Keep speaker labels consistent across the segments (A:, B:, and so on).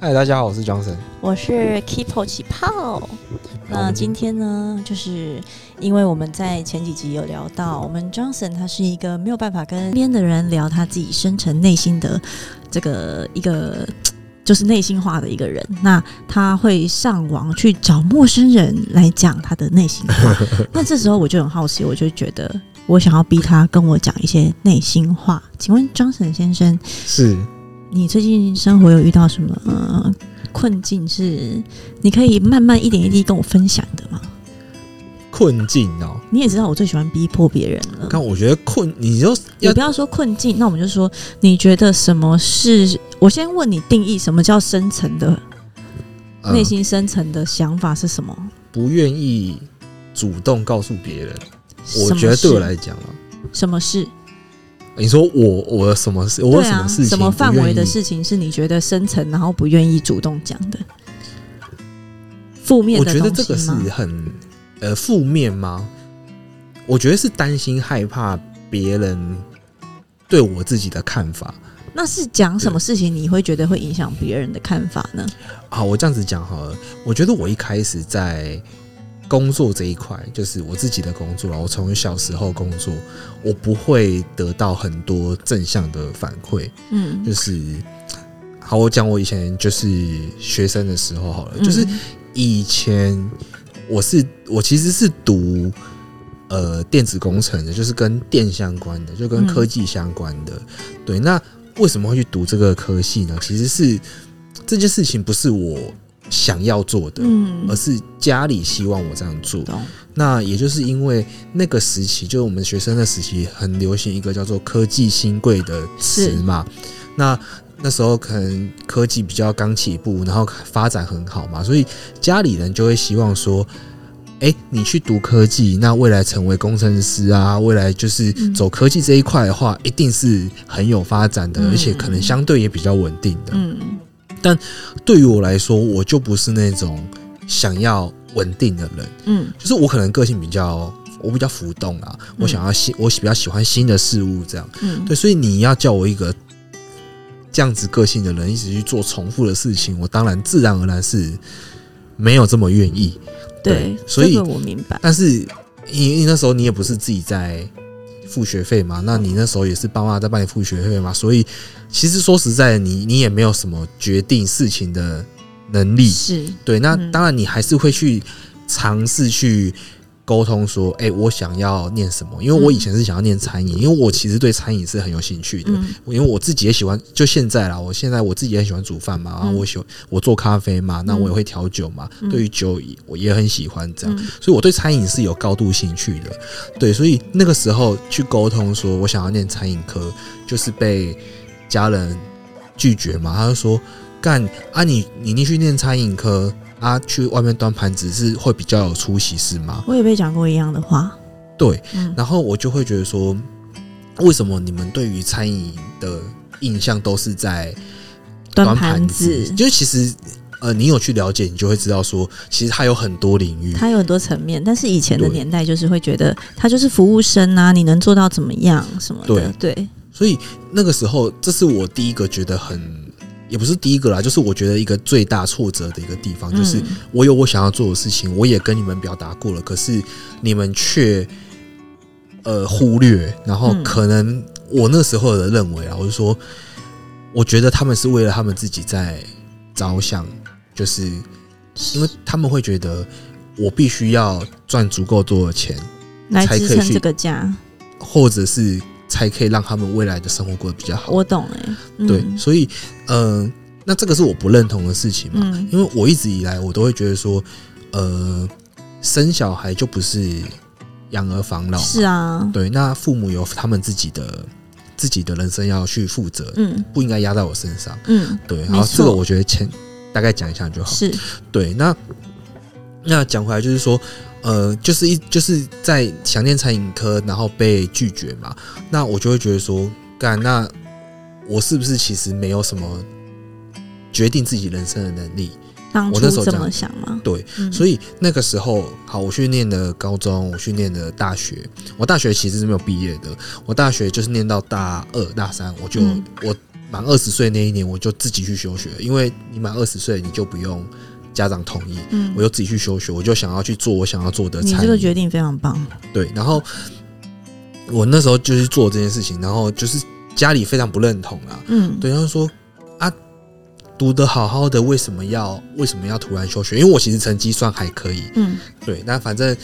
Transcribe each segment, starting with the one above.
A: 嗨，大家好，我是 Johnson，
B: 我是 Keepo 起泡。那今天呢，就是因为我们在前几集有聊到，我们 Johnson 他是一个没有办法跟边的人聊他自己深层内心的这个一个就是内心话的一个人。那他会上网去找陌生人来讲他的内心话。那这时候我就很好奇，我就觉得我想要逼他跟我讲一些内心话。请问 Johnson 先生
A: 是？
B: 你最近生活有遇到什么、呃、困境？是你可以慢慢一点一滴跟我分享的吗？
A: 困境哦，
B: 你也知道我最喜欢逼迫别人了。
A: 但我觉得困，你就
B: 也不要说困境，那我们就说，你觉得什么是？我先问你定义什么叫深层的内心深层的想法是什么？
A: 呃、不愿意主动告诉别人。我觉得对我来讲啊，
B: 什么事？
A: 你说我我什么事？我什么事情？
B: 什么范围的事情是你觉得深层，然后不愿意主动讲的？负面的？
A: 我觉得这个是很呃负面吗？我觉得是担心害怕别人对我自己的看法。
B: 那是讲什么事情你会觉得会影响别人的看法呢？
A: 好，我这样子讲好了。我觉得我一开始在。工作这一块就是我自己的工作了。我从小时候工作，我不会得到很多正向的反馈。嗯，就是好，我讲我以前就是学生的时候好了，就是以前我是我其实是读呃电子工程的，就是跟电相关的，就跟科技相关的。对，那为什么会去读这个科系呢？其实是这件事情不是我。想要做的，嗯，而是家里希望我这样做。那也就是因为那个时期，就是我们学生的时期，很流行一个叫做“科技新贵”的词嘛。那那时候可能科技比较刚起步，然后发展很好嘛，所以家里人就会希望说：“哎，你去读科技，那未来成为工程师啊，未来就是走科技这一块的话，一定是很有发展的，而且可能相对也比较稳定的。”嗯。但对于我来说，我就不是那种想要稳定的人。嗯，就是我可能个性比较，我比较浮动啊。我想要新，我比较喜欢新的事物，这样。嗯，对，所以你要叫我一个这样子个性的人，一直去做重复的事情，我当然自然而然是没有这么愿意。对，对，所以
B: 我明白。
A: 但是你你那时候你也不是自己在。付学费嘛？那你那时候也是爸妈在帮你付学费嘛？所以其实说实在的，你你也没有什么决定事情的能力。是对，那当然你还是会去尝试去。沟通说，哎、欸，我想要念什么？因为我以前是想要念餐饮，因为我其实对餐饮是很有兴趣的。因为我自己也喜欢，就现在啦，我现在我自己也很喜欢煮饭嘛，然后我喜欢我做咖啡嘛，那我也会调酒嘛。对于酒，我也很喜欢这样，所以我对餐饮是有高度兴趣的。对，所以那个时候去沟通说我想要念餐饮科，就是被家人拒绝嘛。他就说，干啊你，你你去念餐饮科。啊，去外面端盘子是会比较有出息是吗？
B: 我也被讲过一样的话。
A: 对，嗯、然后我就会觉得说，为什么你们对于餐饮的印象都是在端盘子？就其实，呃，你有去了解，你就会知道说，其实它有很多领域，
B: 它有很多层面。但是以前的年代就是会觉得，它就是服务生啊，你能做到怎么样什么的？对，对。
A: 所以那个时候，这是我第一个觉得很。也不是第一个啦，就是我觉得一个最大挫折的一个地方，就是我有我想要做的事情，我也跟你们表达过了，可是你们却呃忽略，然后可能我那时候的认为啊，我就说，我觉得他们是为了他们自己在着想，就是因为他们会觉得我必须要赚足够多的钱
B: 来支撑这个家，
A: 或者是。才可以让他们未来的生活过得比较好。
B: 我懂哎、欸，嗯、
A: 对，所以，嗯、呃，那这个是我不认同的事情嘛？嗯、因为我一直以来我都会觉得说，呃，生小孩就不是养儿防老，
B: 是啊，
A: 对，那父母有他们自己的自己的人生要去负责，嗯，不应该压在我身上，嗯，对，然后这个我觉得前大概讲一下就好，
B: 是。
A: 对，那那讲回来就是说。呃，就是一就是在想念餐饮科，然后被拒绝嘛，那我就会觉得说，干，那我是不是其实没有什么决定自己人生的能力？我那时候这么想吗？对，嗯、所以那个时候，好，我去念的高中，我去念的大学，我大学其实是没有毕业的，我大学就是念到大二大三，我就、嗯、我满二十岁那一年，我就自己去休学，因为你满二十岁，你就不用家长同意，嗯，我就自己去休学，我就想要去做我想要做的。
B: 你这个决定非常棒，
A: 对。然后我那时候就是做这件事情，然后就是家里非常不认同啊，嗯，对，他说啊，读得好好的，为什么要为什么要突然休学？因为我其实成绩算还可以，嗯，对。那反正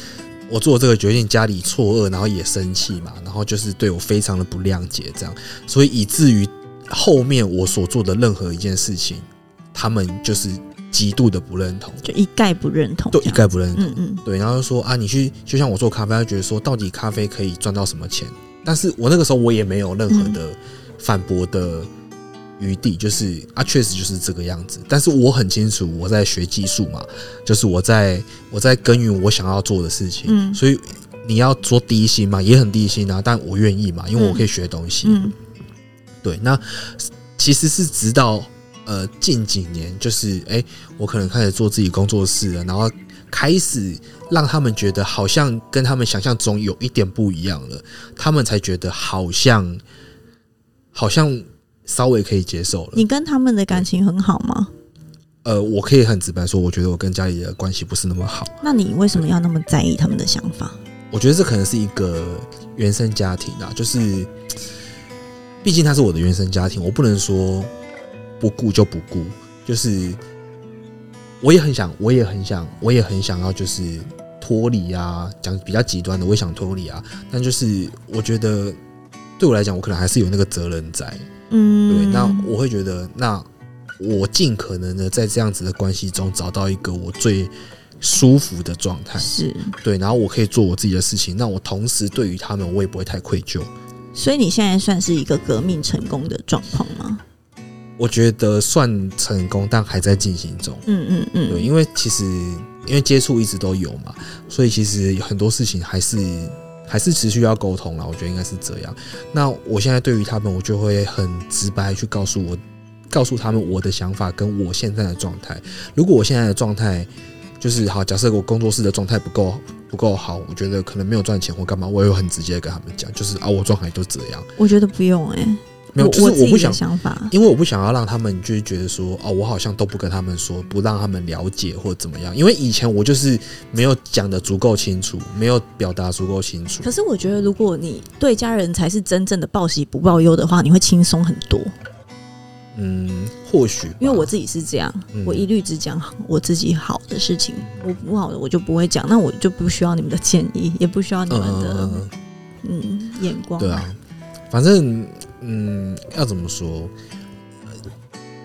A: 我做这个决定，家里错愕，然后也生气嘛，然后就是对我非常的不谅解，这样，所以以至于。后面我所做的任何一件事情，他们就是极度的不认同，
B: 就一概不认同，
A: 对，一概不认同。
B: 嗯嗯，
A: 对，然后就说啊，你去就像我做咖啡，他觉得说到底咖啡可以赚到什么钱？但是我那个时候我也没有任何的反驳的余地，就是啊，确实就是这个样子。但是我很清楚我在学技术嘛，就是我在我在耕耘我想要做的事情。嗯，所以你要说低薪嘛，也很低薪啊，但我愿意嘛，因为我可以学东西。嗯。对，那其实是直到呃近几年，就是哎、欸，我可能开始做自己工作室了，然后开始让他们觉得好像跟他们想象中有一点不一样了，他们才觉得好像好像稍微可以接受了。
B: 你跟他们的感情很好吗？
A: 呃，我可以很直白说，我觉得我跟家里的关系不是那么好。
B: 那你为什么要那么在意他们的想法？
A: 我觉得这可能是一个原生家庭啊，就是。毕竟他是我的原生家庭，我不能说不顾就不顾。就是我也很想，我也很想，我也很想要，就是脱离啊。讲比较极端的，我也想脱离啊。但就是我觉得对我来讲，我可能还是有那个责任在。嗯，对。那我会觉得，那我尽可能的在这样子的关系中找到一个我最舒服的状态。
B: 是
A: 对，然后我可以做我自己的事情。那我同时对于他们，我也不会太愧疚。
B: 所以你现在算是一个革命成功的状况吗？
A: 我觉得算成功，但还在进行中。
B: 嗯嗯嗯，
A: 对，因为其实因为接触一直都有嘛，所以其实很多事情还是还是持续要沟通啦。我觉得应该是这样。那我现在对于他们，我就会很直白去告诉我，告诉他们我的想法跟我现在的状态。如果我现在的状态就是好，假设我工作室的状态不够。不够好，我觉得可能没有赚钱或干嘛，我也会很直接跟他们讲，就是啊，我状态就这样。
B: 我觉得不用哎、欸，
A: 没有，就是我不想
B: 想法，
A: 因为我不想要让他们就是觉得说，哦，我好像都不跟他们说，不让他们了解或怎么样。因为以前我就是没有讲的足够清楚，没有表达足够清楚。
B: 可是我觉得，如果你对家人才是真正的报喜不报忧的话，你会轻松很多。
A: 嗯，或许
B: 因为我自己是这样，嗯、我一律只讲我自己好的事情，我不好的我就不会讲，那我就不需要你们的建议，也不需要你们的嗯，嗯眼光。
A: 对啊，反正嗯，要怎么说？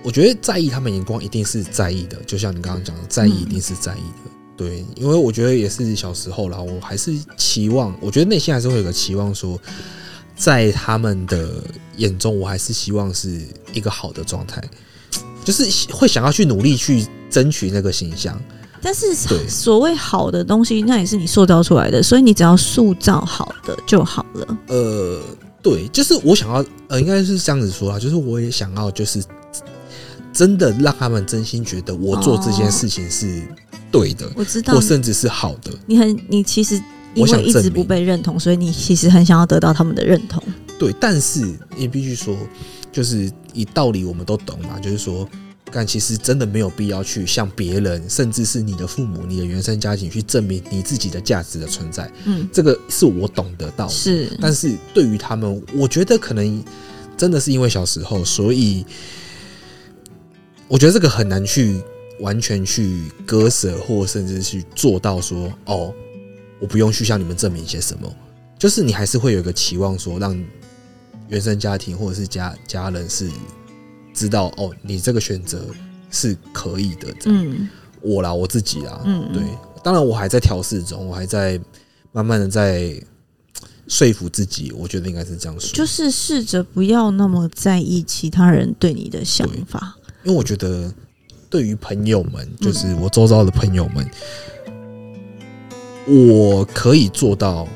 A: 我觉得在意他们眼光一定是在意的，就像你刚刚讲的，在意一定是在意的。嗯、对，因为我觉得也是小时候啦，我还是期望，我觉得内心还是会有个期望说。在他们的眼中，我还是希望是一个好的状态，就是会想要去努力去争取那个形象。
B: 但是所谓好的东西，那也是你塑造出来的，所以你只要塑造好的就好了。
A: 呃，对，就是我想要，呃，应该是这样子说啊，就是我也想要，就是真的让他们真心觉得我做这件事情是对的，
B: 我知道，
A: 或甚至是好的。
B: 你很，你其实。因为一直不被认同，所以你其实很想要得到他们的认同。
A: 对，但是你必须说，就是以道理我们都懂嘛，就是说，但其实真的没有必要去向别人，甚至是你的父母、你的原生家庭去证明你自己的价值的存在。嗯，这个是我懂得到的。
B: 是，
A: 但是对于他们，我觉得可能真的是因为小时候，所以我觉得这个很难去完全去割舍，或甚至去做到说哦。我不用去向你们证明些什么，就是你还是会有一个期望，说让原生家庭或者是家家人是知道哦，你这个选择是可以的。嗯，我啦，我自己啦，嗯，对，当然我还在调试中，我还在慢慢的在说服自己。我觉得应该是这样说，
B: 就是试着不要那么在意其他人对你的想法，
A: 因为我觉得对于朋友们，就是我周遭的朋友们。我可以做到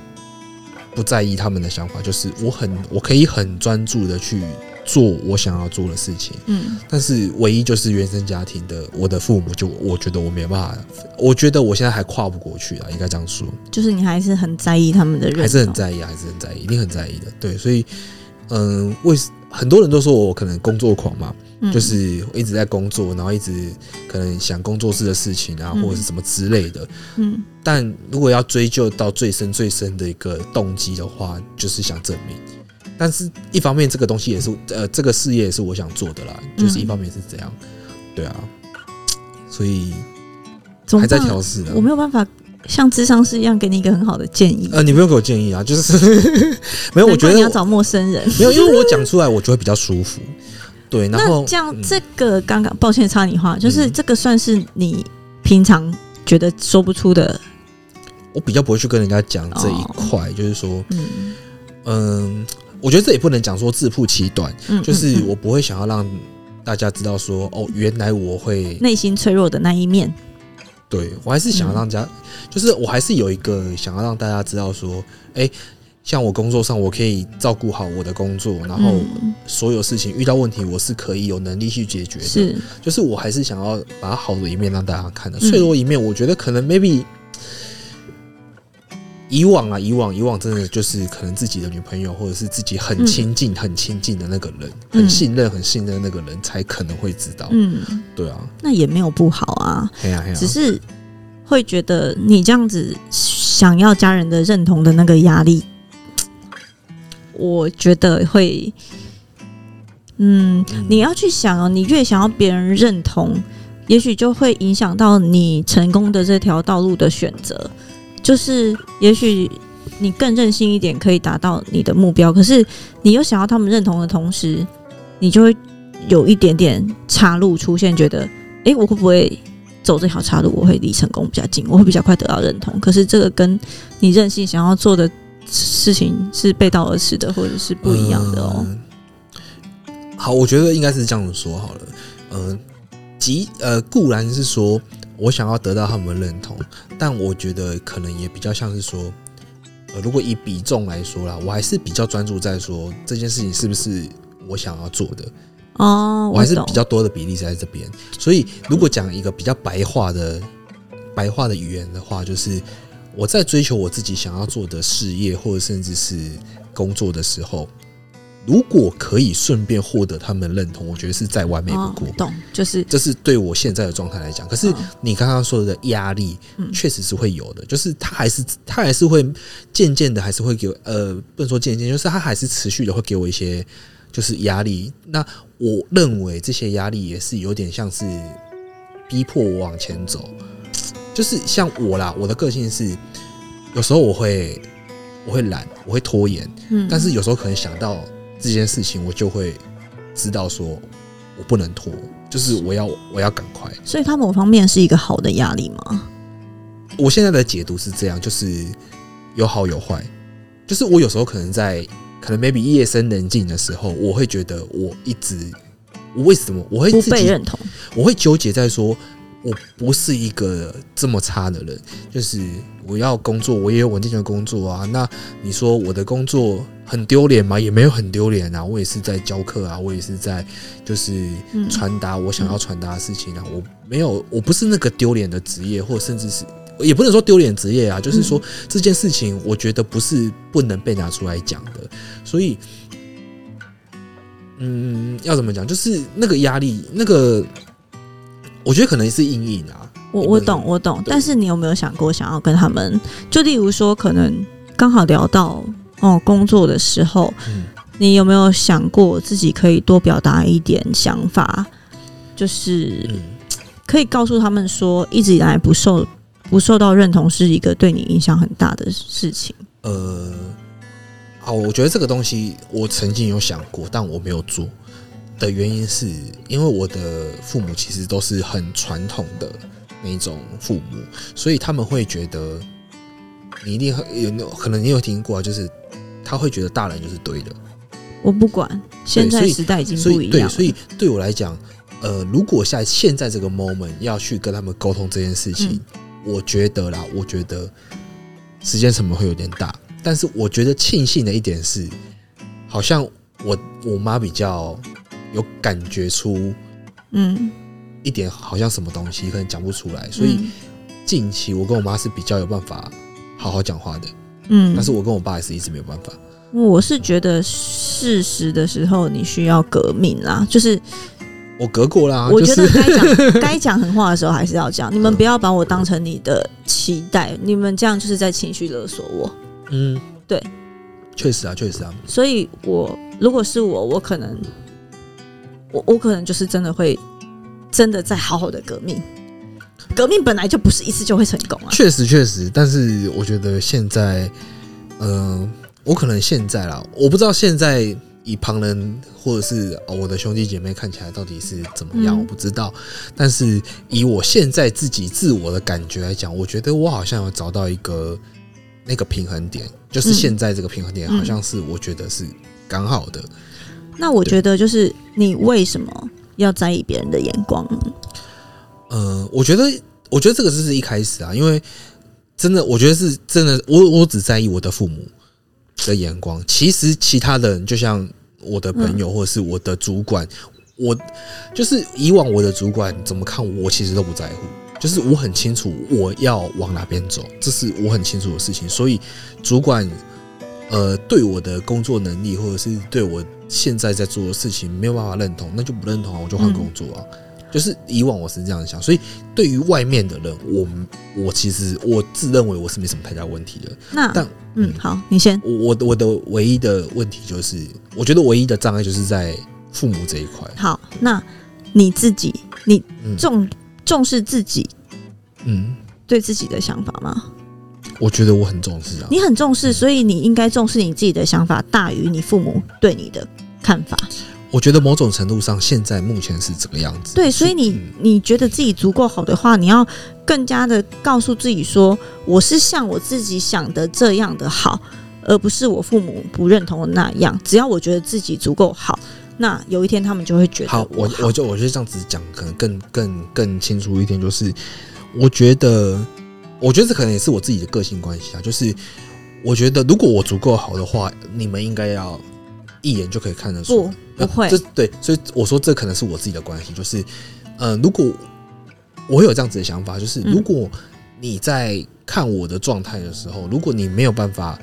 A: 不在意他们的想法，就是我很我可以很专注的去做我想要做的事情。嗯，但是唯一就是原生家庭的我的父母，就我觉得我没办法，我觉得我现在还跨不过去啊，应该这样说。
B: 就是你还是很在意他们的认同，
A: 还是很在意，还是很在意，一定很在意的。对，所以嗯，为很多人都说我可能工作狂嘛，
B: 嗯、
A: 就是一直在工作，然后一直可能想工作室的事情啊，或者是什么之类的。
B: 嗯，
A: 但如果要追究到最深最深的一个动机的话，就是想证明。但是一方面，这个东西也是呃，这个事业也是我想做的啦，就是一方面是这样，对啊，所以还在调试的，
B: 我没有办法。像智商师一样给你一个很好的建议。
A: 呃，你不用给我建议啊，就是 没有。我觉得
B: 你要找陌生人，
A: 没有，因为我讲出来，我就会比较舒服。对，然后
B: 这样，这个刚刚抱歉插你话，就是这个算是你平常觉得说不出的。
A: 我比较不会去跟人家讲这一块，哦、就是说，嗯嗯，我觉得这也不能讲说自曝其短，嗯，就是我不会想要让大家知道说，哦，原来我会
B: 内心脆弱的那一面。
A: 对，我还是想要让大家，嗯、就是我还是有一个想要让大家知道说，哎、欸，像我工作上，我可以照顾好我的工作，然后所有事情遇到问题，我是可以有能力去解决的。是，就是我还是想要把好的一面让大家看的，脆弱一面，我觉得可能 maybe 以往啊，以往以往真的就是可能自己的女朋友或者是自己很亲近、很亲近的那个人，很信任、很信任那个人才可能会知道。嗯，对啊，
B: 那也没有不好啊，只是。会觉得你这样子想要家人的认同的那个压力，我觉得会，嗯，你要去想哦，你越想要别人认同，也许就会影响到你成功的这条道路的选择。就是也许你更任性一点，可以达到你的目标，可是你又想要他们认同的同时，你就会有一点点岔路出现，觉得，诶，我会不会？走这条岔路，我会离成功比较近，我会比较快得到认同。可是这个跟你任性想要做的事情是背道而驰的，或者是不一样的哦。
A: 呃、好，我觉得应该是这样子说好了。呃，即呃固然是说我想要得到他们认同，但我觉得可能也比较像是说，呃，如果以比重来说啦，我还是比较专注在说这件事情是不是我想要做的。
B: 哦，我，
A: 我还是比较多的比例在这边，所以如果讲一个比较白话的白话的语言的话，就是我在追求我自己想要做的事业或者甚至是工作的时候，如果可以顺便获得他们认同，我觉得是再完美不过。
B: 哦、懂，就是
A: 这是对我现在的状态来讲。可是你刚刚说的压力，确实是会有的，就是他还是他还是会渐渐的还是会给我呃，不能说渐渐，就是他还是持续的会给我一些。就是压力，那我认为这些压力也是有点像是逼迫我往前走。就是像我啦，我的个性是有时候我会我会懒，我会拖延，嗯，但是有时候可能想到这件事情，我就会知道说我不能拖，就是我要我要赶快。
B: 所以它某方面是一个好的压力吗？
A: 我现在的解读是这样，就是有好有坏，就是我有时候可能在。可能 maybe 夜深人静的时候，我会觉得我一直，我为什么我会自己
B: 不被认同？
A: 我会纠结在说，我不是一个这么差的人。就是我要工作，我也有稳定的工作啊。那你说我的工作很丢脸吗？也没有很丢脸啊。我也是在教课啊，我也是在就是传达我想要传达的事情啊。我没有，我不是那个丢脸的职业，或甚至是。也不能说丢脸职业啊，就是说这件事情，我觉得不是不能被拿出来讲的。所以，嗯，要怎么讲？就是那个压力，那个我觉得可能是阴影啊。
B: 我我懂，我懂。但是你有没有想过，想要跟他们？就例如说，可能刚好聊到哦工作的时候，你有没有想过自己可以多表达一点想法？就是可以告诉他们说，一直以来不受。不受到认同是一个对你影响很大的事情。
A: 呃，啊，我觉得这个东西我曾经有想过，但我没有做的原因是因为我的父母其实都是很传统的那种父母，所以他们会觉得你一定有可能你有听过，就是他会觉得大人就是对的。
B: 我不管，现在时代已经不一样了。
A: 对，所以对我来讲，呃，如果在现在这个 moment 要去跟他们沟通这件事情。嗯我觉得啦，我觉得时间成本会有点大，但是我觉得庆幸的一点是，好像我我妈比较有感觉出，嗯，一点好像什么东西可能讲不出来，所以近期我跟我妈是比较有办法好好讲话的，嗯，但是我跟我爸也是一直没有办法，
B: 我是觉得事实的时候你需要革命啦，就是
A: 我隔过啦。
B: 我觉得该讲 该讲狠话的时候还是要讲。你们不要把我当成你的期待，你们这样就是在情绪勒索我。
A: 嗯，
B: 对，
A: 确实啊，确实啊。
B: 所以我如果是我，我可能我我可能就是真的会真的在好好的革命。革命本来就不是一次就会成功啊。
A: 确实确实，但是我觉得现在，嗯、呃。我可能现在啦，我不知道现在以旁人或者是我的兄弟姐妹看起来到底是怎么样，嗯、我不知道。但是以我现在自己自我的感觉来讲，我觉得我好像有找到一个那个平衡点，就是现在这个平衡点好像是我觉得是刚好的。
B: 那我觉得就是你为什么要在意别人的眼光？
A: 呃，我觉得，我觉得这个就是一开始啊，因为真的，我觉得是真的，我我只在意我的父母。的眼光，其实其他的人就像我的朋友或者是我的主管，我就是以往我的主管怎么看我，其实都不在乎。就是我很清楚我要往哪边走，这是我很清楚的事情。所以主管呃对我的工作能力或者是对我现在在做的事情没有办法认同，那就不认同啊，我就换工作啊。就是以往我是这样想，所以对于外面的人，我我其实我自认为我是没什么太大问题的。
B: 那
A: 但
B: 嗯，好，你先。
A: 我我的唯一的问题就是，我觉得唯一的障碍就是在父母这一块。
B: 好，那你自己，你重、嗯、重视自己，嗯，对自己的想法吗？
A: 我觉得我很重视啊。
B: 你很重视，所以你应该重视你自己的想法大于你父母对你的看法。
A: 我觉得某种程度上，现在目前是这个样子。
B: 对，所以你、嗯、你觉得自己足够好的话，你要更加的告诉自己说，我是像我自己想的这样的好，而不是我父母不认同的那样。只要我觉得自己足够好，那有一天他们就会觉得好。
A: 好，我我就我就这样子讲，可能更更更清楚一点，就是我觉得，我觉得这可能也是我自己的个性关系啊。就是我觉得，如果我足够好的话，你们应该要。一眼就可以看得出，
B: 不，不会。
A: 这对，所以我说这可能是我自己的关系，就是，呃，如果我会有这样子的想法，就是如果你在看我的状态的时候，如果你没有办法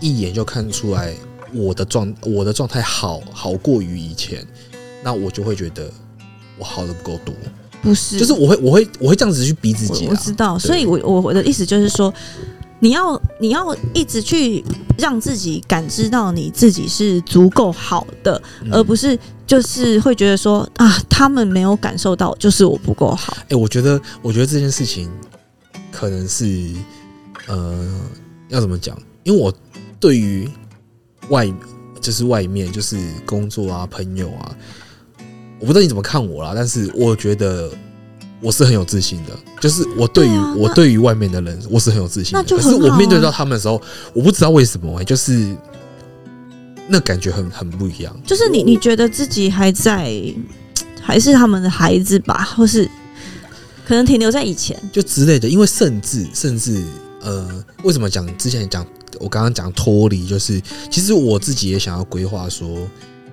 A: 一眼就看出来我的状我的状态好好过于以前，那我就会觉得我好的不够多。
B: 不是，
A: 就是我会我会我会这样子去逼自己啊。
B: 我知道，所以我我我的意思就是说。你要你要一直去让自己感知到你自己是足够好的，嗯，而不是就是会觉得说啊，他们没有感受到，就是我不够好。
A: 哎，我觉得我觉得这件事情可能是呃，要怎么讲？因为我对于外就是外面就是工作啊、朋友啊，我不知道你怎么看我啦，但是我觉得。我是很有自信的，就是我对于、啊、我对于外面的人，我是很有自信的。啊、可是我面对到他们的时候，我不知道为什么、欸，就是那感觉很很不一样。
B: 就是你你觉得自己还在，还是他们的孩子吧，或是可能停留在以前
A: 就之类的。因为甚至甚至呃，为什么讲之前讲我刚刚讲脱离，就是其实我自己也想要规划说。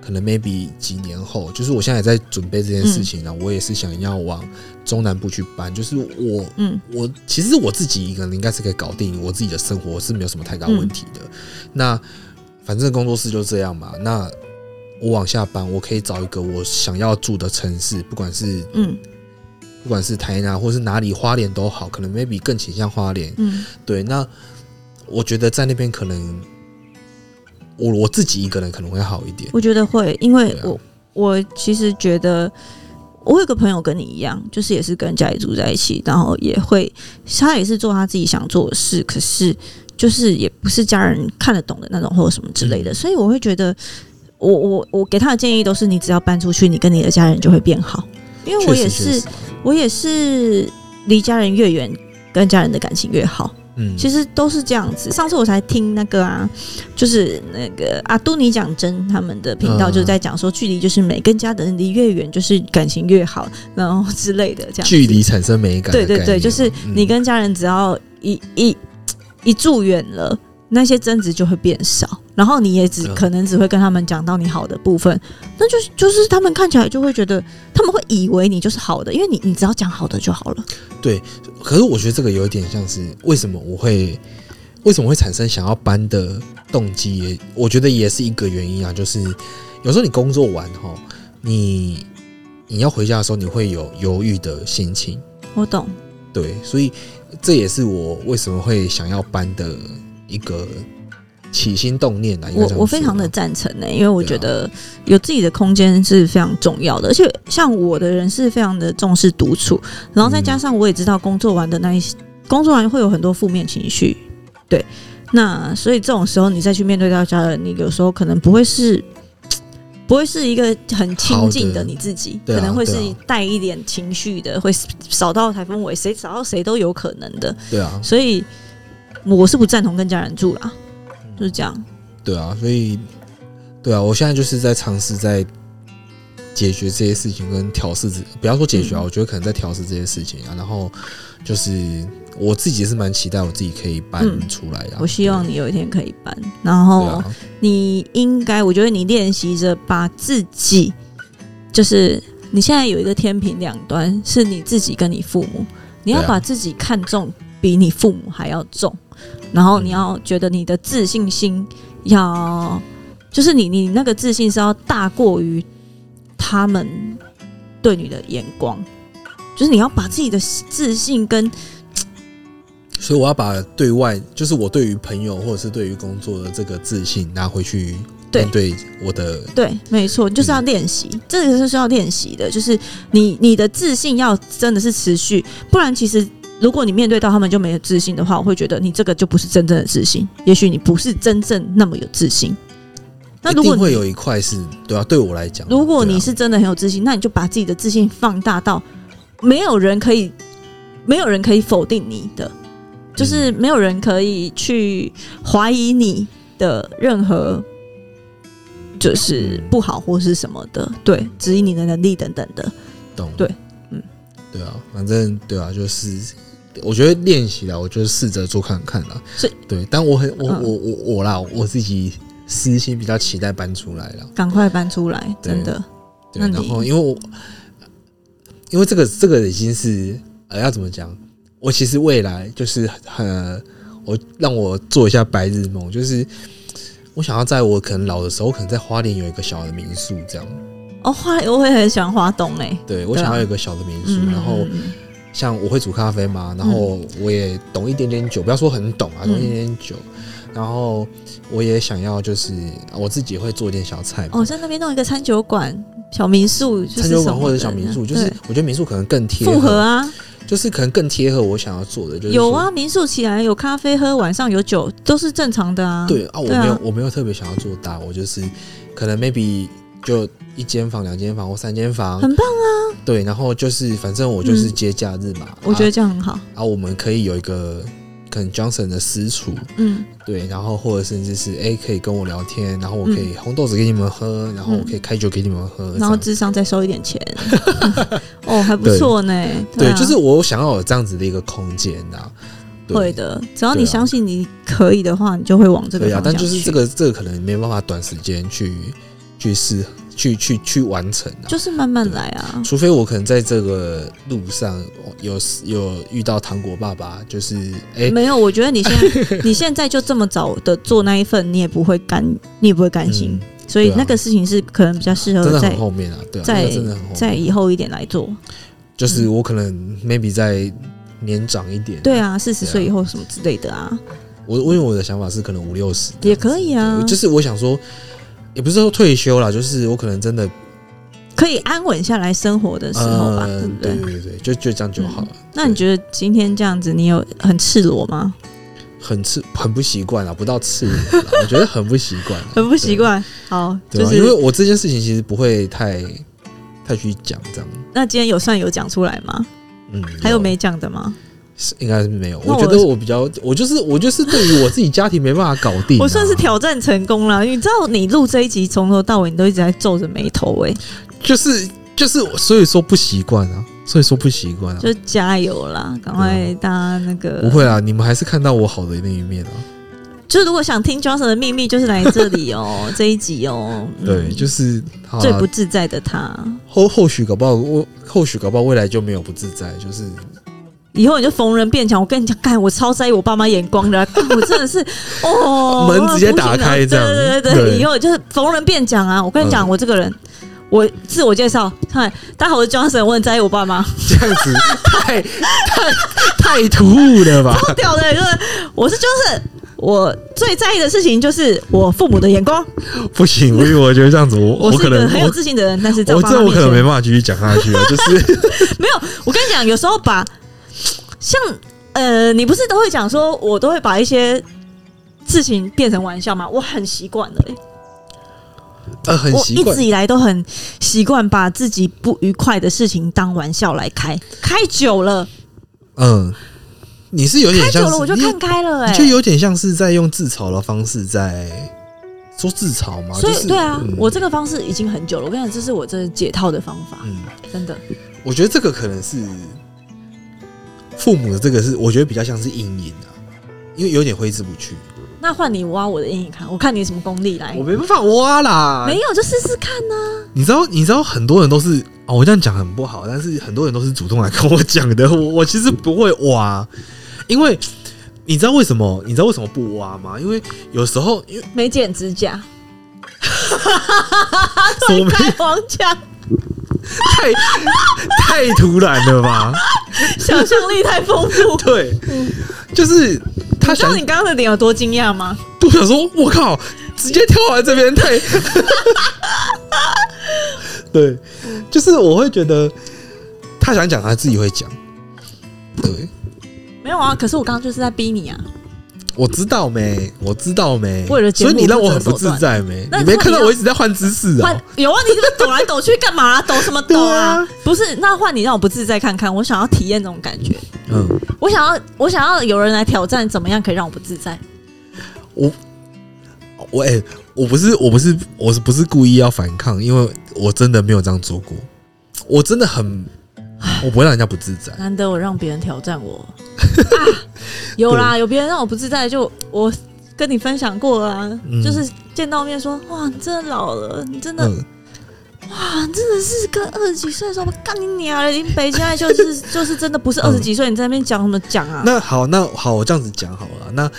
A: 可能 maybe 几年后，就是我现在也在准备这件事情呢、嗯。我也是想要往中南部去搬，就是我，嗯，我其实我自己一个人应该是可以搞定我自己的生活，是没有什么太大问题的。嗯、那反正工作室就这样嘛。那我往下搬，我可以找一个我想要住的城市，不管是嗯，不管是台南或是哪里，花莲都好。可能 maybe 更倾向花莲，嗯，对。那我觉得在那边可能。我我自己一个人可能会好一点，
B: 我觉得会，因为我我其实觉得我有个朋友跟你一样，就是也是跟家里住在一起，然后也会他也是做他自己想做的事，可是就是也不是家人看得懂的那种或者什么之类的，所以我会觉得我我我给他的建议都是，你只要搬出去，你跟你的家人就会变好，因为我也是我也是离家人越远，跟家人的感情越好。嗯，其实都是这样子。上次我才听那个啊，就是那个阿杜尼讲真他们的频道，就在讲说，距离就是美，跟家的人离越远，就是感情越好，然后之类的这样。
A: 距离产生美感。
B: 对对对，就是你跟家人只要一一一住远了，那些争执就会变少，然后你也只可能只会跟他们讲到你好的部分，那就是就是他们看起来就会觉得，他们会以为你就是好的，因为你你只要讲好的就好了。
A: 对。可是我觉得这个有一点像是为什么我会为什么会产生想要搬的动机？也我觉得也是一个原因啊，就是有时候你工作完哈，你你要回家的时候，你会有犹豫的心情。
B: 我懂。
A: 对，所以这也是我为什么会想要搬的一个起心动念啊。
B: 我我非常的赞成呢、欸，因为我觉得有自己的空间是非常重要的，而且像我的人是非常的重视独处，然后再加上我也知道工作完的那一工作完会有很多负面情绪，对，那所以这种时候你再去面对到家人，你有时候可能不会是。不会是一个很亲近的你自己，啊、可能会是带一点情绪的，啊、会扫到台风尾，谁扫到谁都有可能的。
A: 对啊，
B: 所以我是不赞同跟家人住啦，就是这样。
A: 对啊，所以对啊，我现在就是在尝试在解决这些事情跟调适，不要说解决啊，嗯、我觉得可能在调试这些事情啊，然后就是。我自己也是蛮期待我自己可以搬出来的、啊嗯。
B: 我希望你有一天可以搬，然后你应该，我觉得你练习着把自己，就是你现在有一个天平两端，是你自己跟你父母，你要把自己看重比你父母还要重，然后你要觉得你的自信心要，就是你你那个自信是要大过于他们对你的眼光，就是你要把自己的自信跟。
A: 所以我要把对外，就是我对于朋友或者是对于工作的这个自信拿回去面对我的。
B: 对，对，没错，就是要练习，嗯、这个是需要练习的。就是你你的自信要真的是持续，不然其实如果你面对到他们就没有自信的话，我会觉得你这个就不是真正的自信。也许你不是真正那么有自信。那如果
A: 会有一块是对啊，对我来讲，
B: 如果你是真的很有自信，那你就把自己的自信放大到没有人可以，没有人可以否定你的。就是没有人可以去怀疑你的任何，就是不好或是什么的，对，质疑你的能力等等的，
A: 懂？
B: 对，嗯，
A: 对啊，反正对啊，就是我觉得练习了，我就试着做看看了，
B: 是，
A: 对，但我很我我我我啦，我自己私心比较期待搬出来了，
B: 赶快搬出来，真的。
A: 对，然后因为我因为这个这个已经是呃要怎么讲？我其实未来就是很，我让我做一下白日梦，就是我想要在我可能老的时候，可能在花莲有一个小的民宿这样。
B: 哦，花莲我会很喜欢花东诶。
A: 对，我想要有一个小的民宿，然后像我会煮咖啡嘛，然后我也懂一点点酒，不要说很懂啊，懂一点点酒。然后我也想要就是我自己会做一点小菜。
B: 哦，在那边弄一个餐酒馆、小民宿，
A: 餐酒馆或者小民宿，就是我觉得民宿可能更贴
B: 符合啊。
A: 就是可能更贴合我想要做的，就是
B: 有啊，民宿起来有咖啡喝，晚上有酒，都是正常的啊。
A: 对啊，我没有，我没有特别想要做大，我就是可能 maybe 就一间房、两间房或三间房，
B: 很棒啊。
A: 对，然后就是反正我就是接假日嘛，
B: 我觉得这样很好。
A: 啊，我们可以有一个。可能 Johnson 的私厨，
B: 嗯，对，
A: 然后或者甚至是哎、欸，可以跟我聊天，然后我可以红豆子给你们喝，嗯、然后我可以开酒给你们喝，
B: 然后智商再收一点钱，哦，还不错呢。
A: 对，就是我想要有这样子的一个空间呐。
B: 会的，只要你相信你可以的话，你就会往这个方向去。
A: 但就是这个这个可能没办法短时间去去试。去去去完成啊，
B: 就是慢慢来啊。
A: 除非我可能在这个路上有有遇到糖果爸爸，就是哎，欸、
B: 没有。我觉得你现在 你现在就这么早的做那一份，你也不会甘，你也不会甘心。嗯、所以那个事情是可能比较适合在
A: 后面啊，对啊，
B: 在在以后一点来做。
A: 就是我可能 maybe 在年长一点，
B: 对啊，四十岁以后什么之类的啊。
A: 我因为我的想法是可能五六十
B: 也可以啊，
A: 就是我想说。也不是说退休了，就是我可能真的
B: 可以安稳下来生活的时候吧，对不对？
A: 对对对，就就这样就好了。
B: 那你觉得今天这样子，你有很赤裸吗？
A: 很赤，很不习惯啊，不到赤裸，我觉得很不习惯，
B: 很不习惯。好，就是
A: 因为我这件事情其实不会太太去讲这样。
B: 那今天有算有讲出来吗？嗯，还有没讲的吗？
A: 是应该是没有，我觉得我比较，我就是我就是对于我自己家庭没办法搞定，
B: 我算是挑战成功了。你知道，你录这一集从头到尾你都一直在皱着眉头，哎，就是
A: 就是，所以说不习惯啊，所以说不习惯啊，
B: 就加油啦，赶快大家那个
A: 不会啊，你们还是看到我好的那一面啊。
B: 就如果想听 Johnson 的秘密，就是来这里哦，这一集哦，
A: 对，就是
B: 最不自在的他。
A: 后后续搞不好我后续搞不好未来就没有不自在，就是。
B: 以后你就逢人变强。我跟你讲，干我超在意我爸妈眼光的、啊，我真的是哦，
A: 门直接打开
B: 这样，对对对以后就是逢人变强啊！我跟你讲，我这个人。嗯我自我介绍，嗨，大家好，我是 Johnson，我很在意我爸妈。
A: 这样子太太太突兀了吧？
B: 超屌的，就是我是 Johnson，我最在意的事情就是我父母的眼光。
A: 不行，因为我觉得这样子，我我可能
B: 很有自信的人，但是在
A: 我这我可能没办法继续讲下去了。就是
B: 没有，我跟你讲，有时候把像呃，你不是都会讲说，我都会把一些事情变成玩笑吗？我很习惯了、欸。
A: 呃，很习
B: 惯，一直以来都很习惯把自己不愉快的事情当玩笑来开，开久了，
A: 嗯，你是有点像，开久
B: 了我就看开了、欸，哎，
A: 就有点像是在用自嘲的方式在说自嘲吗。
B: 所以，
A: 就是、
B: 对啊、
A: 嗯，
B: 我这个方式已经很久了。我跟你讲，这是我这解套的方法，嗯，真的。
A: 我觉得这个可能是父母的这个是，我觉得比较像是阴影啊，因为有点挥之不去。
B: 那换你挖我的阴影看，我看你什么功力来。
A: 我没办法挖啦，
B: 没有就试试看呢、啊。
A: 你知道，你知道很多人都是哦，我这样讲很不好，但是很多人都是主动来跟我讲的。我我其实不会挖，因为你知道为什么？你知道为什么不挖吗？因为有时候因为
B: 没剪指甲，推 开黄腔，
A: 太太突然了吧？
B: 想象力太丰富，
A: 对，就是。
B: 他知道你刚刚的脸有多惊讶吗？
A: 我想说，我靠，直接跳来这边太 对，就是我会觉得他想讲，他自己会讲。对，
B: 没有啊。可是我刚刚就是在逼你啊。
A: 我知道没？我知道没？
B: 为了
A: 所以你让我很不自在没？你没看到我一直在换姿势啊？
B: 有啊，你这个抖来抖去干嘛？抖什么抖啊？啊不是，那换你让我不自在看看，我想要体验这种感觉。嗯，我想要，我想要有人来挑战，怎么样可以让我不自在？
A: 我，我哎、欸，我不是，我不是，我是不是故意要反抗？因为我真的没有这样做过，我真的很，我不会让人家不自在。
B: 难得我让别人挑战我，啊、有啦，有别人让我不自在，就我跟你分享过啊，嗯、就是见到面说，哇，你真的老了，你真的。嗯哇，真的是跟二十几岁的时候，我干你娘了！你北京爱就是 就是真的不是二十几岁，你在那边讲什么讲啊？
A: 那好，那好，我这样子讲好了。那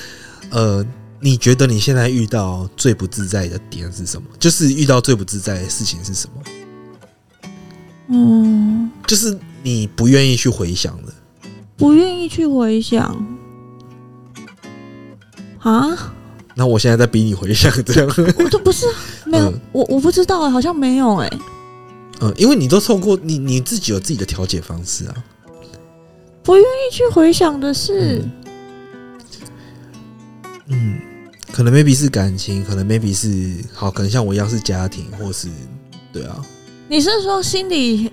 A: 呃，你觉得你现在遇到最不自在的点是什么？就是遇到最不自在的事情是什么？
B: 嗯，
A: 就是你不愿意去回想的，
B: 不愿意去回想啊？
A: 那我现在在逼你回想，这样
B: 我都不是 没有，嗯、我我不知道，好像没有哎。
A: 嗯，因为你都透过你你自己有自己的调解方式啊。
B: 不愿意去回想的是，
A: 嗯，嗯，可能 maybe 是感情，可能 maybe 是好，可能像我一样是家庭，或是对啊。
B: 你是说心里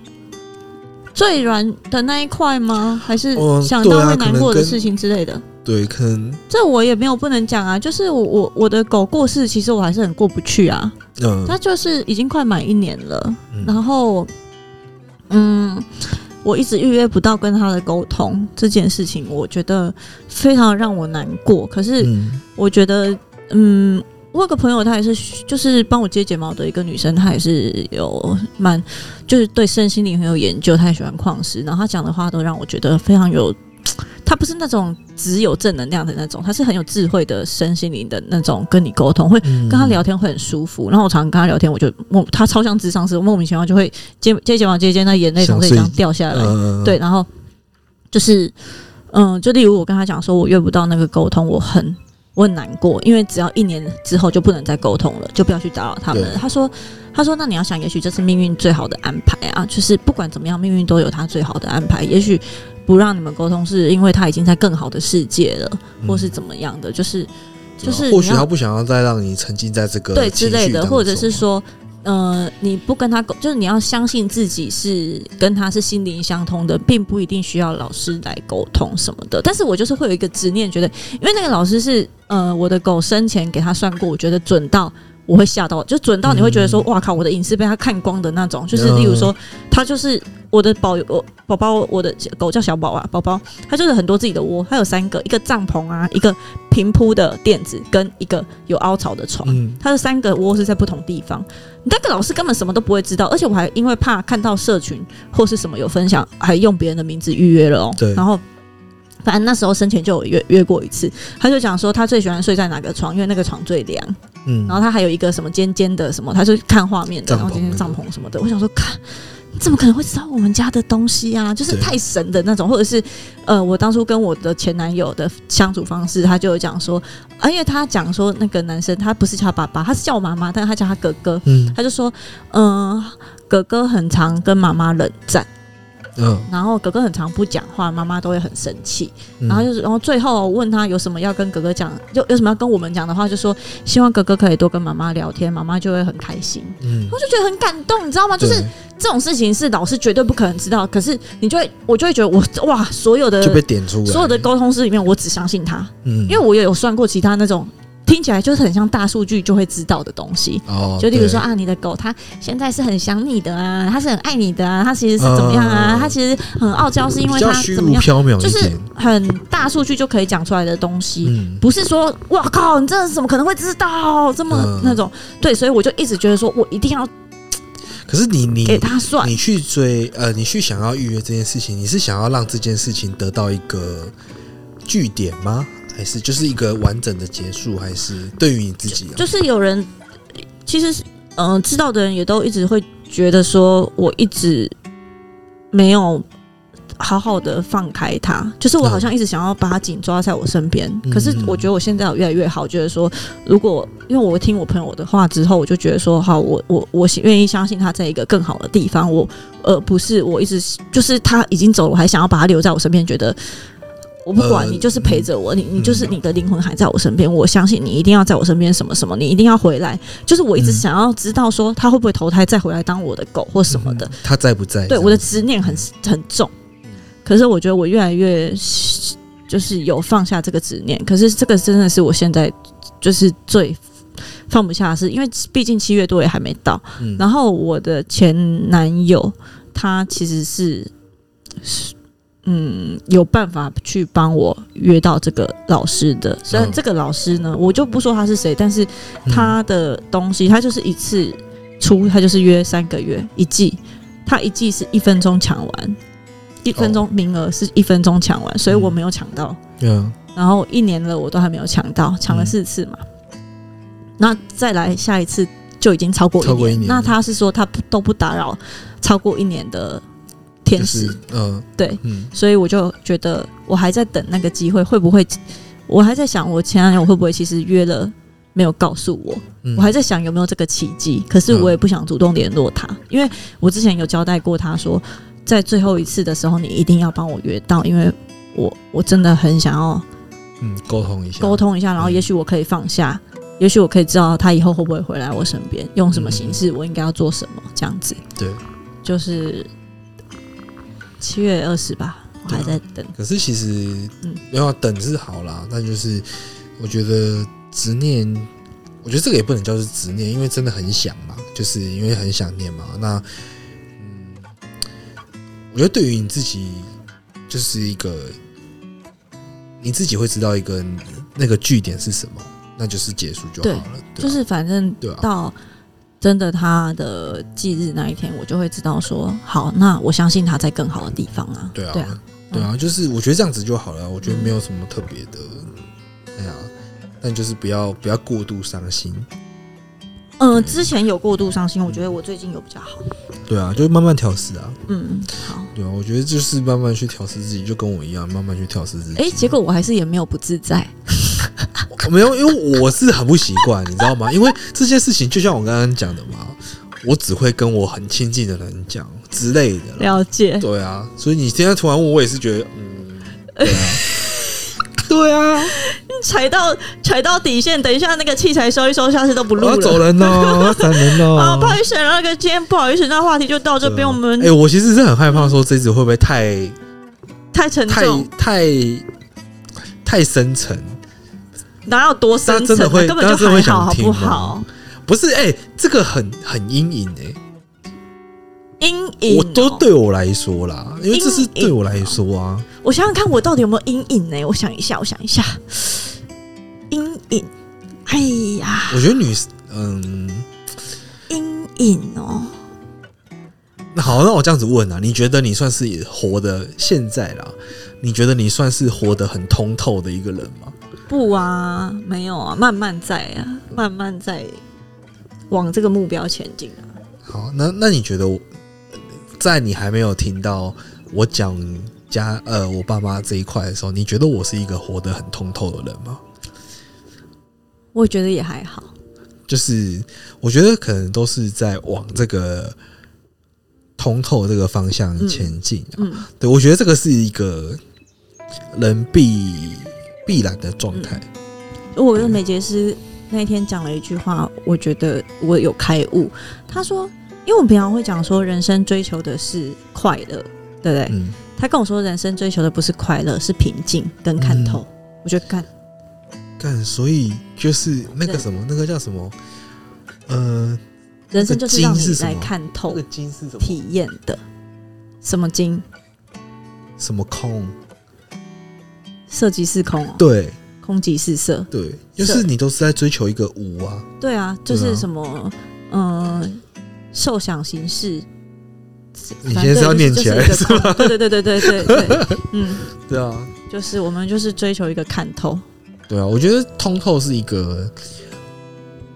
B: 最软的那一块吗？还是想到会难过的事情之类的？
A: 对，可能
B: 这我也没有不能讲啊，就是我我我的狗过世，其实我还是很过不去啊。嗯，它就是已经快满一年了，嗯、然后，嗯，我一直预约不到跟他的沟通这件事情，我觉得非常让我难过。可是，我觉得，嗯，我有个朋友，她也是就是帮我接睫毛的一个女生，她也是有蛮就是对身心灵很有研究，她也喜欢矿石，然后她讲的话都让我觉得非常有。她不是那种只有正能量的那种，她是很有智慧的身心灵的那种，跟你沟通会跟她聊天会很舒服。然后我常常跟她聊天，我就莫她超像智商师，我莫名其妙就会接接睫毛接接，那眼泪从这里这样掉下来。对，然后就是嗯，就例如我跟她讲说，我约不到那个沟通，我很我很难过，因为只要一年之后就不能再沟通了，就不要去打扰他们了。他说他说那你要想，也许这是命运最好的安排啊，就是不管怎么样，命运都有他最好的安排，也许。不让你们沟通，是因为他已经在更好的世界了，嗯、或是怎么样的？就是就是，
A: 或许他不想要再让你沉浸在这个
B: 对之类的，或者是说，呃，你不跟他沟，就是你要相信自己是跟他是心灵相通的，并不一定需要老师来沟通什么的。但是我就是会有一个执念，觉得因为那个老师是呃，我的狗生前给他算过，我觉得准到。我会吓到，就准到你会觉得说，哇靠，我的隐私被他看光的那种。就是例如说，他就是我的宝，我宝宝，我的狗叫小宝啊，宝宝，他就是很多自己的窝，他有三个，一个帐篷啊，一个平铺的垫子，跟一个有凹槽的床。他的三个窝是在不同地方。那个老师根本什么都不会知道，而且我还因为怕看到社群或是什么有分享，还用别人的名字预约了哦。对，然后反正那时候生前就有约约过一次，他就讲说他最喜欢睡在哪个床，因为那个床最凉。嗯，然后他还有一个什么尖尖的什么，他就看画面的，然后尖尖帐篷什么的。我想说，看你怎么可能会知道我们家的东西啊？就是太神的那种，或者是呃，我当初跟我的前男友的相处方式，他就有讲说，啊，因为他讲说那个男生他不是叫他爸爸，他是叫我妈妈，但是他叫他哥哥。嗯，他就说，嗯、呃，哥哥很常跟妈妈冷战。嗯，然后哥哥很常不讲话，妈妈都会很生气。然后就是，然后最后问他有什么要跟哥哥讲，就有什么要跟我们讲的话，就说希望哥哥可以多跟妈妈聊天，妈妈就会很开心。嗯，我就觉得很感动，你知道吗？就是这种事情是老师绝对不可能知道，可是你就会，我就会觉得我哇，所有的就被点出，所有的沟通师里面，我只相信他。嗯，因为我也有算过其他那种。听起来就是很像大数据就会知道的东西哦，就例如说啊，你的狗它现在是很想你的啊，它是很爱你的啊，它其实是怎么样啊？它其实很傲娇，是因为它怎么样？就是很大数据就可以讲出来的东西，不是说哇靠，你这怎么可能会知道这么那种？对，所以我就一直觉得说我一定要。
A: 可是你你给他算，你去追呃，你去想要预约这件事情，你是想要让这件事情得到一个据点吗？还是就是一个完整的结束，还是对于你自己，
B: 就是有人其实嗯、呃，知道的人也都一直会觉得说，我一直没有好好的放开他，就是我好像一直想要把他紧抓在我身边。可是我觉得我现在有越来越好，觉得说，如果因为我听我朋友的话之后，我就觉得说，好，我我我愿意相信他在一个更好的地方，我而不是我一直就是他已经走了，我还想要把他留在我身边，觉得。我不管你，就是陪着我，你你就是你的灵魂还在我身边。我相信你一定要在我身边，什么什么，你一定要回来。就是我一直想要知道，说他会不会投胎再回来当我的狗或什么的。
A: 他在不在？
B: 对，我的执念很很重。可是我觉得我越来越就是有放下这个执念。可是这个真的是我现在就是最放不下的事，因为毕竟七月多也还没到。然后我的前男友他其实是是。嗯，有办法去帮我约到这个老师的。虽然这个老师呢，我就不说他是谁，但是他的东西，他就是一次出，他就是约三个月一季，他一季是一分钟抢完，一分钟名额是一分钟抢完，所以我没有抢到。嗯，然后一年了，我都还没有抢到，抢了四次嘛。那再来下一次就已经超过一年，那他是说他不都不打扰超过一年的。天使，嗯，对，嗯，所以我就觉得我还在等那个机会，会不会？我还在想，我前两天我会不会其实约了，没有告诉我？我还在想有没有这个奇迹，可是我也不想主动联络他，因为我之前有交代过他说，在最后一次的时候，你一定要帮我约到，因为我我真的很想要，
A: 嗯，沟通一下，
B: 沟通一下，然后也许我可以放下，也许我可以知道他以后会不会回来我身边，用什么形式，我应该要做什么，这样子，
A: 对，
B: 就是。七月二十吧，我还在等。
A: 可是其实，嗯，要等是好啦，但就是我觉得执念，我觉得这个也不能叫是执念，因为真的很想嘛，就是因为很想念嘛。那，嗯，我觉得对于你自己，就是一个你自己会知道一个那个据点是什么，那就是结束就好了。
B: 对，就是反正到。真的，他的忌日那一天，我就会知道说，好，那我相信他在更好的地方啊。
A: 对啊，对啊，对啊，就是我觉得这样子就好了。我觉得没有什么特别的，哎呀，但就是不要不要过度伤心。
B: 嗯、呃，之前有过度伤心，我觉得我最近有比较好。
A: 对啊，就是慢慢调试啊。
B: 嗯，好。
A: 对啊，我觉得就是慢慢去调试自己，就跟我一样，慢慢去调试自己。
B: 哎、欸，结果我还是也没有不自在。
A: 没有，因为我是很不习惯，你知道吗？因为这件事情就像我刚刚讲的嘛，我只会跟我很亲近的人讲之类的。
B: 了解。
A: 对啊，所以你现在突然问我，也是觉得，嗯，对啊，对啊，
B: 踩到踩到底线，等一下那个器材收一收，下次都不录了，
A: 我要走人喽，要闪人喽。
B: 啊，不好意思，那个今天不好意思，那话题就到这边。我们
A: 哎、欸，我其实是很害怕说这次会不会太
B: 太沉重，
A: 太太太深沉。
B: 哪有多深沉？会根本就还好，好不好？
A: 不是，哎、欸，这个很很阴影哎，
B: 阴影。
A: 我都对我来说啦，因为这是对我来说啊。
B: 我想想看，我到底有没有阴影呢？我想一下，我想一下，阴影。哎呀，
A: 我觉得女，嗯，
B: 阴影哦。
A: 那好，那我这样子问啊，你觉得你算是活的现在啦？你觉得你算是活得很通透的一个人吗？
B: 不啊，没有啊，慢慢在啊，慢慢在往这个目标前进啊。
A: 好，那那你觉得，在你还没有听到我讲家呃我爸妈这一块的时候，你觉得我是一个活得很通透的人吗？
B: 我觉得也还好，
A: 就是我觉得可能都是在往这个通透这个方向前进啊。嗯，嗯，对，我觉得这个是一个人必。必然的状态。
B: 我跟美杰斯那天讲了一句话，我觉得我有开悟。他说：“因为我平常会讲说，人生追求的是快乐，对不对？”嗯、他跟我说，人生追求的不是快乐，是平静跟看透。嗯、我觉得干
A: 干，所以就是那个什么，那个叫什么？呃，
B: 人生就是让你来看透。
A: 那个金是什么？
B: 体验的什么金？
A: 什么空？
B: 色即是空，
A: 对，
B: 空即是色，
A: 对，就是你都是在追求一个无啊，
B: 对啊，就是什么，嗯，受想行识，
A: 你现在是要念起来是吧？
B: 对对对对对对对，嗯，
A: 对啊，
B: 就是我们就是追求一个看透，
A: 对啊，我觉得通透是一个，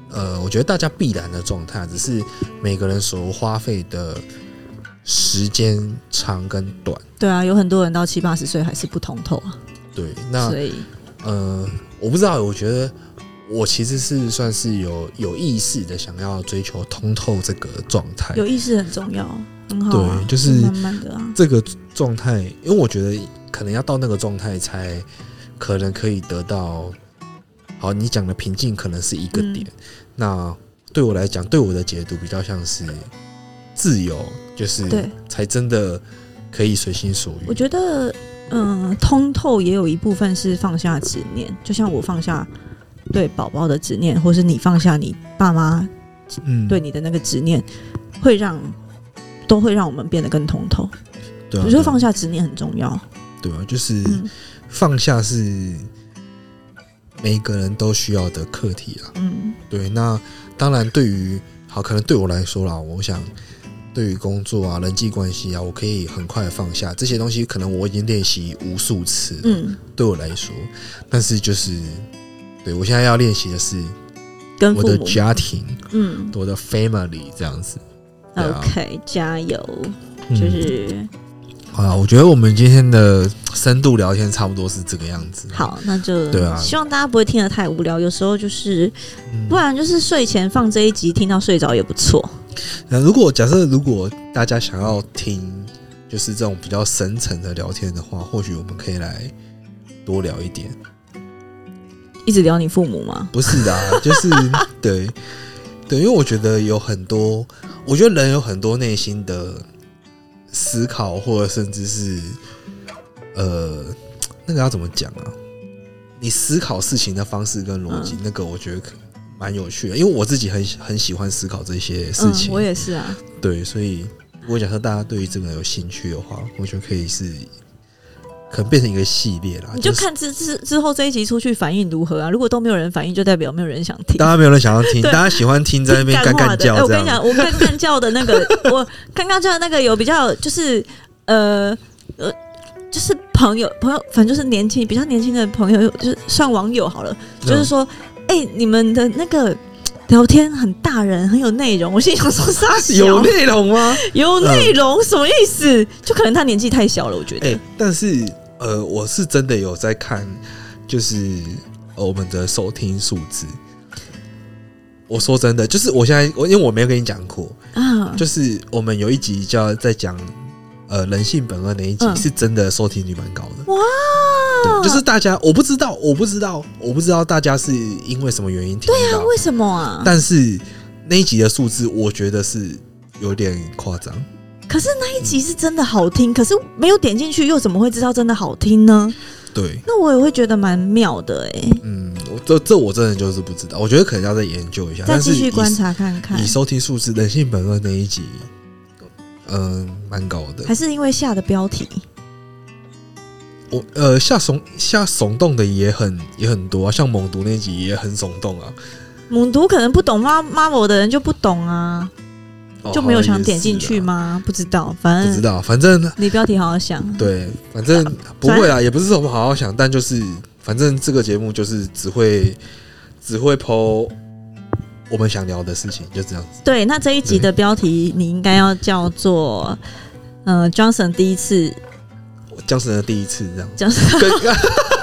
A: 呃，我觉得大家必然的状态，只是每个人所花费的时间长跟短，
B: 对啊，有很多人到七八十岁还是不通透啊。
A: 对，那
B: 所以
A: 呃，我不知道，我觉得我其实是算是有有意识的想要追求通透这个状态，
B: 有意识很重要，很好啊，
A: 对，就是
B: 慢慢的啊，
A: 这个状态，因为我觉得可能要到那个状态才可能可以得到，好，你讲的平静可能是一个点，嗯，那对我来讲，对我的解读比较像是自由，就是对，才真的可以随心所欲。
B: 我觉得。嗯，通透也有一部分是放下执念，就像我放下对宝宝的执念，或是你放下你爸妈嗯对你的那个执念，嗯、会让都会让我们变得更通透。
A: 对、啊，
B: 我觉得放下执念很重要。
A: 对啊，就是放下是每一个人都需要的课题啊。嗯，对。那当然，对于好，可能对我来说啦，我想。对于工作啊、人际关系啊，我可以很快放下这些东西。可能我已经练习无数次了，嗯，对我来说，但是就是，对我现在要练习的是跟我的家庭，嗯，我的 family 这样子。
B: OK，加油！就是，
A: 嗯、好，我觉得我们今天的深度聊天差不多是这个样子。
B: 好，那就对啊，希望大家不会听得太无聊。有时候就是，不然就是睡前放这一集，听到睡着也不错。
A: 那如果假设如果大家想要听就是这种比较深层的聊天的话，或许我们可以来多聊一点。
B: 一直聊你父母吗？
A: 不是的啊，就是对对，因为我觉得有很多，我觉得人有很多内心的思考，或者甚至是呃，那个要怎么讲啊？你思考事情的方式跟逻辑，嗯、那个我觉得可。蛮有趣的，因为我自己很很喜欢思考这些事情。
B: 嗯，我也是啊。
A: 对，所以如果假设大家对于这个有兴趣的话，我觉得可以是可能变成一个系列啦。
B: 你就看之之之后这一集出去反应如何啊？如果都没有人反应，就代表没有人想听。
A: 大家没有人想要听，大家喜欢听在那边干干叫。
B: 我跟你讲，我干干叫的那个，我刚刚叫的那个有比较就是呃呃，就是朋友朋友，反正就是年轻比较年轻的朋友，就是算网友好了，就是说。哎、欸，你们的那个聊天很大人，很有内容。我心想说啥小，
A: 有内容吗？
B: 有内容、嗯、什么意思？就可能他年纪太小了，我觉得。
A: 欸、但是呃，我是真的有在看，就是我们的收听数字。我说真的，就是我现在我因为我没有跟你讲过啊，就是我们有一集叫在讲呃人性本恶那一集，嗯、是真的收听率蛮高的。哇！就是大家，我不知道，我不知道，我不知道大家是因为什么原因听到。
B: 对啊，为什么啊？
A: 但是那一集的数字，我觉得是有点夸张。
B: 可是那一集是真的好听，嗯、可是没有点进去，又怎么会知道真的好听呢？
A: 对，
B: 那我也会觉得蛮妙的哎、欸。
A: 嗯，这这我真的就是不知道，我觉得可能要再研究一下，
B: 再继续观察看看。
A: 你收听数字，《人性本恶》那一集，嗯、呃，蛮高的，
B: 还是因为下的标题？
A: 我呃下耸下耸动的也很也很多啊，像猛毒那集也很耸动啊。
B: 猛毒可能不懂妈妈我的人就不懂啊。就没有想点进去吗？不知道，反正
A: 不知道，反正
B: 你标题好好想。
A: 对，反正 不会啊，也不是说我们好好想，但就是反正这个节目就是只会只会 po 我们想聊的事情，就这样子。
B: 对，那这一集的标题你应该要叫做呃，Johnson 第一次
A: ，Johnson 的第一次这样
B: ，Johnson。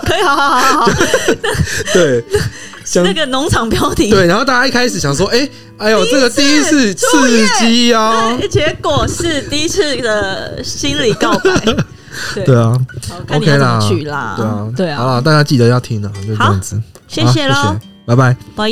B: 可以，好好好好。好，
A: 对。
B: 那个农场标题。
A: 对，然后大家一开始想说，哎、欸，哎呦，这个第一次刺激啊，
B: 结果是第一次的心理告白，对，
A: 对啊
B: ，OK 啦，对啊，对啊，
A: 好了，大家记得要听啊，就这样子，
B: 谢谢喽，
A: 拜拜，
B: 拜。